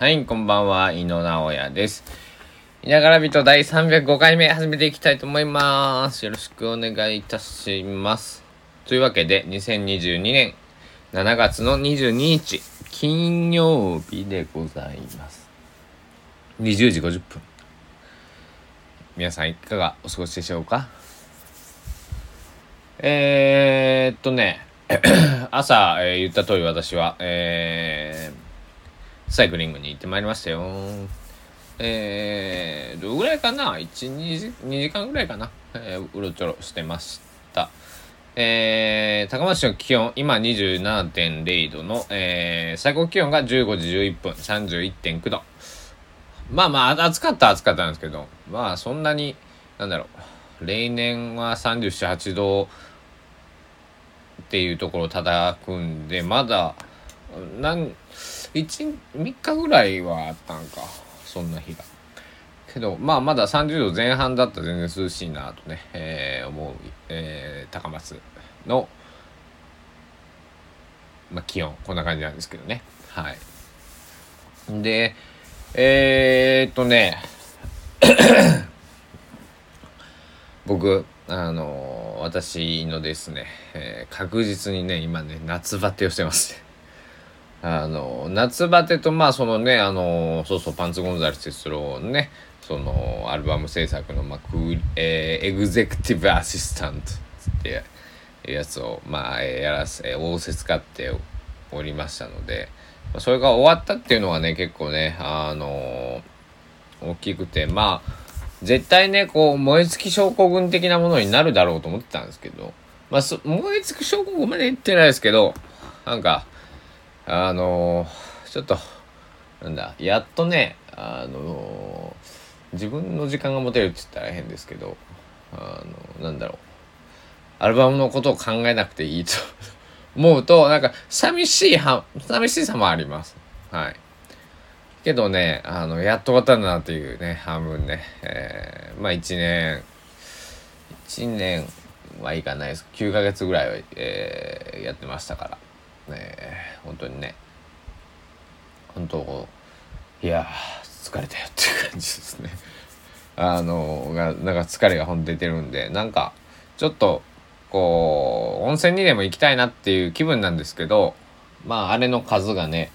はい、こんばんは、井野直哉です。いながら人第305回目始めていきたいと思います。よろしくお願いいたします。というわけで、2022年7月の22日、金曜日でございます。20時50分。皆さんいかがお過ごしでしょうか？えー、っとね、朝、えー、言った通り私は、え、サイクリングに行ってまいりましたよ。えー、どれぐらいかな ?1、2時 ,2 時間ぐらいかな、えー、うろちょろしてました。えー、高松市の気温、今27.0度の、えー、最高気温が15時11分、31.9度。まあまあ、暑かった暑かったんですけど、まあそんなに、なんだろう、例年は37、8度っていうところを叩くんで、まだ、なん、1、3日ぐらいはあったんか。そんな日が。けど、まあまだ30度前半だったら全然涼しいなとね、えー、思う、えー、高松の、まあ気温、こんな感じなんですけどね。はい。で、えー、っとね、僕、あの、私のですね、えー、確実にね、今ね、夏バテをしてます。あの、夏バテと、まあ、そのね、あの、そうそう、パンツゴンザレス哲郎のね、その、アルバム制作の、まあ、クえー、エグゼクティブアシスタントってやつを、まあ、やらせ、応接使っておりましたので、それが終わったっていうのはね、結構ね、あの大きくて、まあ、絶対ね、こう、燃え尽き症候群的なものになるだろうと思ってたんですけど、まあ、燃え尽き症候群まで言ってないですけど、なんか、あのー、ちょっと、なんだ、やっとね、あのー、自分の時間が持てるって言ったら変ですけど、あの、なんだろう、アルバムのことを考えなくていいと 思うと、なんか、寂しいは、寂しさもあります。はい。けどね、あの、やっと終わったんだなっていうね、半分ね、えー、まあ一年、一年はいかないです。9ヶ月ぐらいは、えー、やってましたから。ね。本当にね。本当いや疲れたよっていう感じですね。あのがなんか疲れがほんと出てるんでなんかちょっとこう温泉にでも行きたいなっていう気分なんですけどまああれの数がね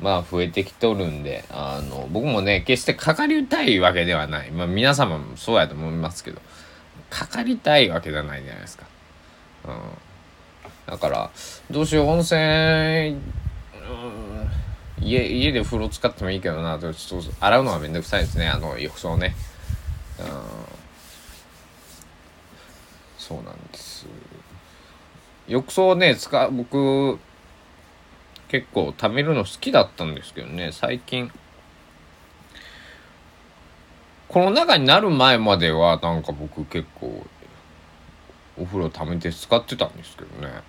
まあ増えてきとるんであの僕もね決してかかりたいわけではない。まあ皆様もそうやと思いますけどかかりたいわけじゃないじゃないですか。うん。だから、どうしよう、温泉、うん、家、家で風呂使ってもいいけどな、ちょっと洗うのはめんどくさいですね、あの浴槽ね。うん、そうなんです。浴槽ね、使う、僕、結構貯めるの好きだったんですけどね、最近、この中になる前までは、なんか僕結構、お風呂貯めて使ってたんですけどね。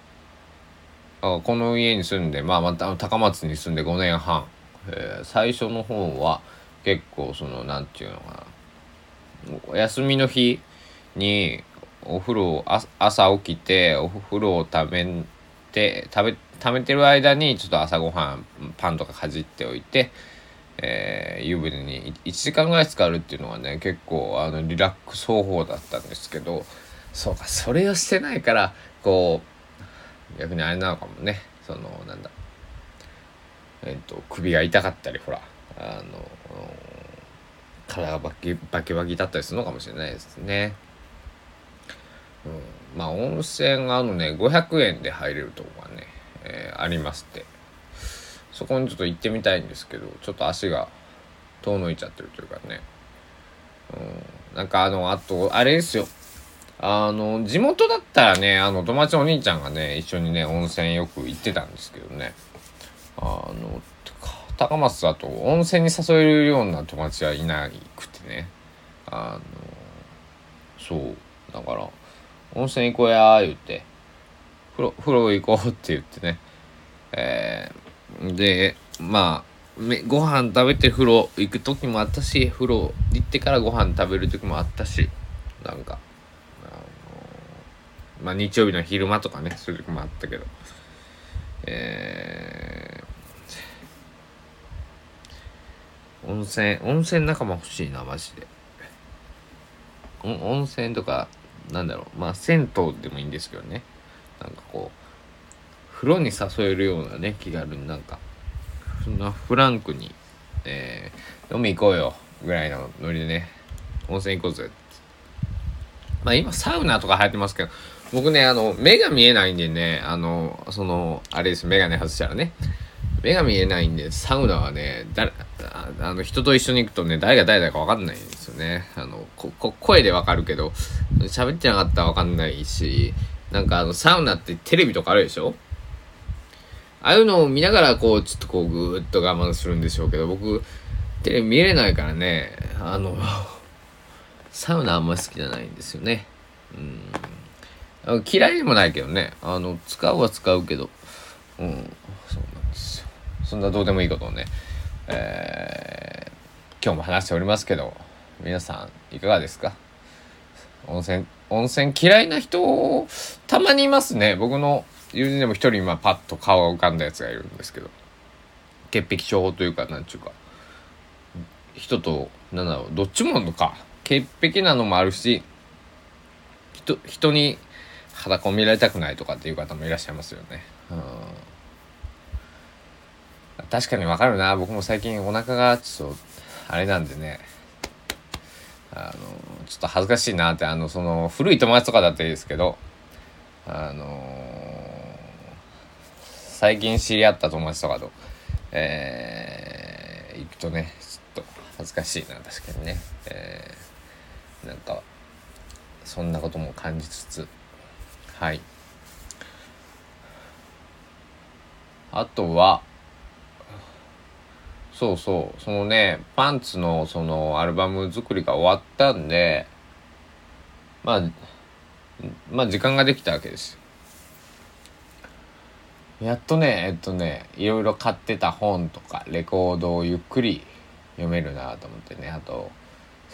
この家に住んで、まあ、また高松に住んで5年半、えー、最初の方は結構その何て言うのかな。お休みの日にお風呂を朝起きてお風呂を食べて食べ食べてる間にちょっと朝ごはんパンとかかじっておいて、えー、湯船に1時間ぐらい浸かるっていうのがね結構あのリラックス方法だったんですけどそうかそれをしてないからこう逆にあれなのかもね。そのなんだ。えっ、と首が痛かったりほらあの体がバキバキバキだったりするのかもしれないですね。うん、まあ温泉があのね500円で入れるとこがね、えー、ありまして。そこにちょっと行ってみたいんですけどちょっと足が遠のいちゃってるというかね、うん、なんかあのあとあれですよ。あの、地元だったらね、あの、友達のお兄ちゃんがね、一緒にね、温泉よく行ってたんですけどね。あの、高松だと温泉に誘えるような友達はいなくてね。あの、そう。だから、温泉行こうやー言って、風呂、風呂行こうって言ってね。えー、で、まあ、ご飯食べて風呂行く時もあったし、風呂行ってからご飯食べる時もあったし、なんか、まあ日曜日の昼間とかね、そういう時もあったけど、えー温泉温泉仲間欲しいなマジで。温泉とかなんだろう。まあ銭湯でもいいんですけどね。なんかこう風呂に誘えるようなね気軽になんか。そんなフランクに、えー、飲み行こうよぐらいのノリでね。温泉行こうぜまあ今サウナとか流行ってますけど僕ねあの目が見えないんでねあのそのあれです眼鏡外したらね。目が見えないんでサウナはね誰あの人と一緒に行くとね誰が誰だか分かんないんですよね。あの声で分かるけど喋ってなかったら分かんないしなんかあのサウナってテレビとかあるでしょ？ああいうのを見ながらこうちょっとこうぐーっと我慢するんでしょうけど僕テレビ見れないからねあのサウナあんま好きじゃないんですよね。うん。嫌いでもないけどね。あの使うは使うけど。うん。そうなんですよ。そんなどうでもいいことをね。えー、今日も話しておりますけど皆さんいかがですか？温泉温泉嫌いな人たまにいますね。僕の友人でも一人今パッと顔が浮かんだやつがいるんですけど。潔癖症というかなんちゅうか。人となんだろうどっちものか。潔癖なのもあるし人人に裸を見られたくないとかっていう方もいらっしゃいますよね。うん。確かにわかるな。僕も最近お腹がちょっとあれなんでね。あのちょっと恥ずかしいなってあのその古い友達とかだったらいいですけど。あの最近知り合った友達とかと、えー、行くとねちょっと恥ずかしいな確かにね、えー、なんかそんなことも感じつつ。はい。あとはそうそうそのねパンツのそのアルバム作りが終わったんでまあまあ時間ができたわけですやっとねえっとねいろいろ買ってた本とかレコードをゆっくり読めるなと思ってねあと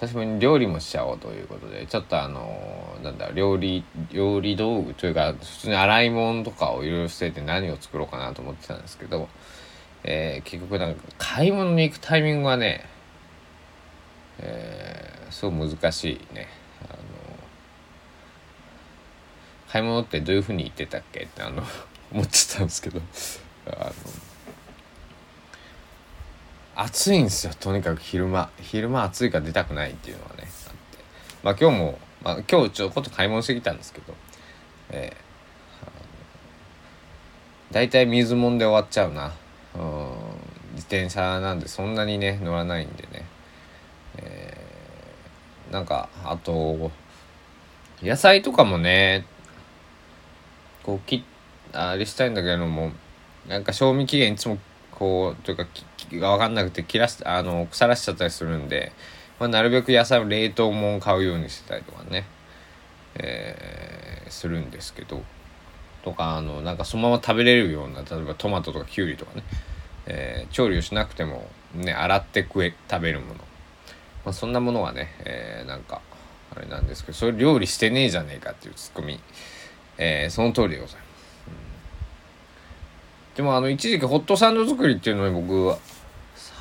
久しぶりに料理もしちゃおうということでちょっとあのなんだ料理料理道具というか普通に洗い物とかをいろいろ捨てて何を作ろうかなと思ってたんですけどえー、結局なんか買い物に行くタイミングはね、えー、すごい難しいね。あの買い物ってどういうふうに言ってたっけってあの思ってたんですけどあの暑いんですよとにかく。昼間。昼間暑いから出たくないっていうのはねあって。まあ今日も、まあ、今日ちょっと買い物してきたんですけどえー、大体水もんで終わっちゃうな。うん自転車なんでそんなにね乗らないんでね、えー、なんかあと野菜とかもねこう切あれしたいんだけどもなんか賞味期限いつもこうというかが分かんなくて切らしあの腐らしちゃったりするんで、まあ、なるべく野菜を冷凍も買うようにしてたりとかね、えー、するんですけどとかあのなんかそのまま食べれるような例えばトマトとかキュウリとかね、えー、調理をしなくてもね洗って食え食べるもの、まあ、そんなものはね、えー、なんかあれなんですけどそれ料理してねえじゃねえかっていうツッコミ、えー、その通りでございます、でもあの一時期ホットサンド作りっていうのに僕は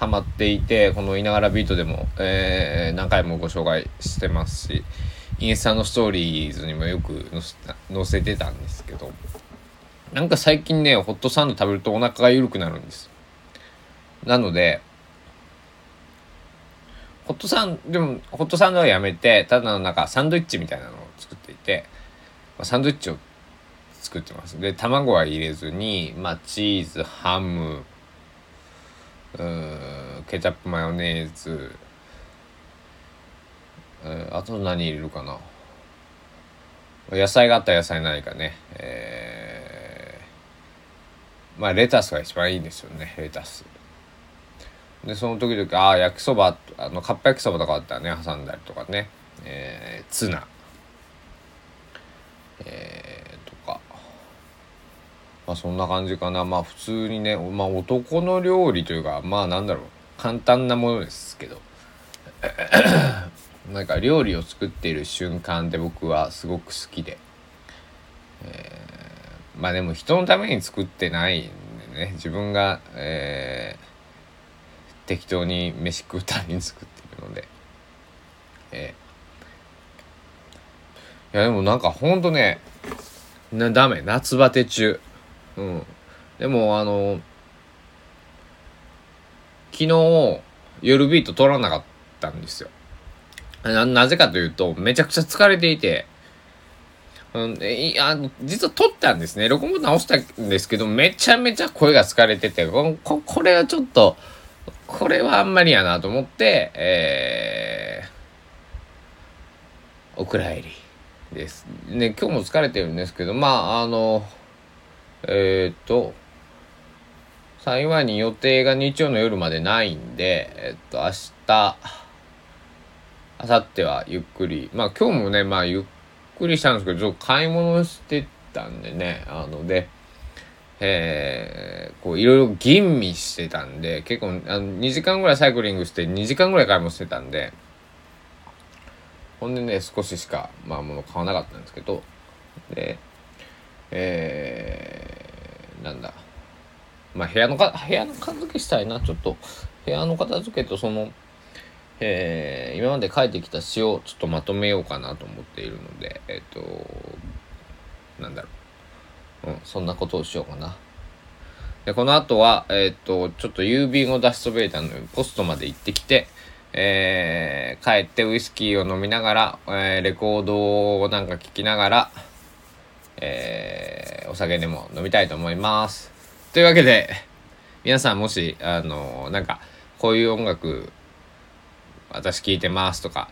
ハマっていてこの「いながらビート」でも、えー、何回もご紹介してますしインスタのストーリーズにもよく載せてたんですけどなんか最近ねホットサンド食べるとお腹が緩くなるんです。なのでホットサンドでもホットサンドはやめてただのなんかサンドイッチみたいなのを作っていて、まあ、サンドイッチを作ってます。で卵は入れずに、まあ、チーズハムうんケチャップマヨネーズ。えー、あと何入れるかな。野菜があったら野菜何かね。えー、まあレタスが一番いいんですよねレタス。でその時々ああ焼きそばあのかっぱ焼きそばとかあったらね挟んだりとかね。えー、ツナ。えー、とか。まあそんな感じかな。まあ普通にねまあ男の料理というかまあなんだろう。簡単なものですけど。なんか料理を作っている瞬間で僕はすごく好きで、えー、まあでも人のために作ってないんでね。自分が、えー、適当に飯食うために作ってるので。えー、いやでもなんかほんとねなダメ。夏バテ中。うん。でもあの昨日夜ビート撮らなかったんですよなぜかというとめちゃくちゃ疲れていてうん、いや、実は撮ったんですね。録音直したんですけど、めちゃめちゃ声が疲れてて、こここれはちょっと、これはあんまりやなと思って、えー、お蔵入りです。ね、今日も疲れてるんですけど、まあ、あの、えー、っと、幸いに予定が日曜の夜までないんで、えっと、明日、明後日はゆっくり、まあ今日もね、まあゆっくりしたんですけど、ちょっと買い物してたんでね、あので、えー、こういろいろ吟味してたんで、結構あの2時間ぐらいサイクリングして2時間ぐらい買い物してたんで、ほんでね、少ししか、まあ物買わなかったんですけど、で、えー、なんだ、まあ部屋のか、部屋の片付けしたいな、ちょっと。部屋の片付けとその、えー、今まで書いてきた詩をちょっとまとめようかなと思っているので、えっ、ー、と、なんだろう。うん、そんなことをしようかな。で、この後は、えっ、ー、と、ちょっと郵便を出しそべえたので、ポストまで行ってきて、えー、帰ってウイスキーを飲みながら、えー、レコードをなんか聴きながら、えー、お酒でも飲みたいと思います。というわけで、皆さんもし、あのなんか、こういう音楽私聞いてますとか、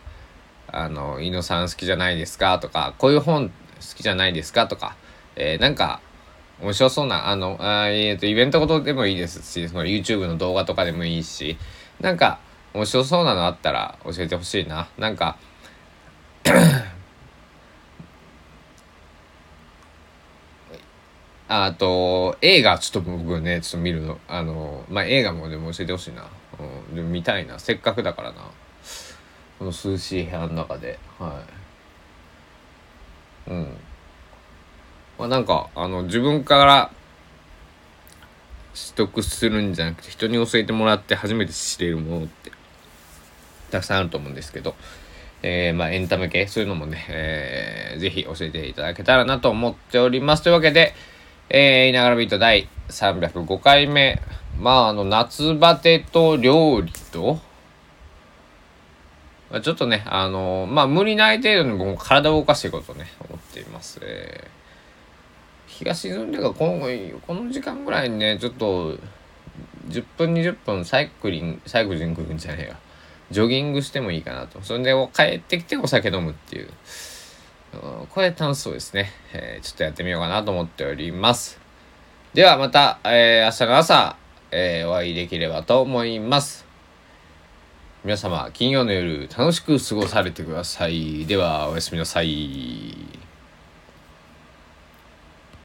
あの、井野さん好きじゃないですかとか、こういう本好きじゃないですかとか、えー、なんか、面白そうな、あの、あえっ、ー、と、イベントごとでもいいですし、その YouTube の動画とかでもいいし、なんか、面白そうなのあったら教えてほしいな。なんかあと、映画ちょっと僕ね、ちょっと見るの、あの、まあ、映画もでも教えてほしいな。うん、でも見たいな。せっかくだからな。この涼しい部屋の中ではいうんまあなんかあの自分から取得するんじゃなくて人に教えてもらって初めて知れるものってたくさんあると思うんですけど、えー、まあエンタメ系そういうのもね、えー、ぜひ教えていただけたらなと思っておりますというわけで、えー、いながらビート第305回目まああの夏バテと料理とまあ、ちょっとね、あの、まあ、無理ない程度に僕も体を動かしていこうとね、思っています。えー、日が沈んでからこの、この時間ぐらいにね、ちょっと、10分、20分サイクリング、サイクリングじゃねえよ。ジョギングしてもいいかなと。それで帰ってきてお酒飲むっていう。これ楽しそうですね、えー、ちょっとやってみようかなと思っております。ではまた、えー、明日の朝、えー、お会いできればと思います。皆様、金曜の夜、楽しく過ごされてください。では、おやすみなさい。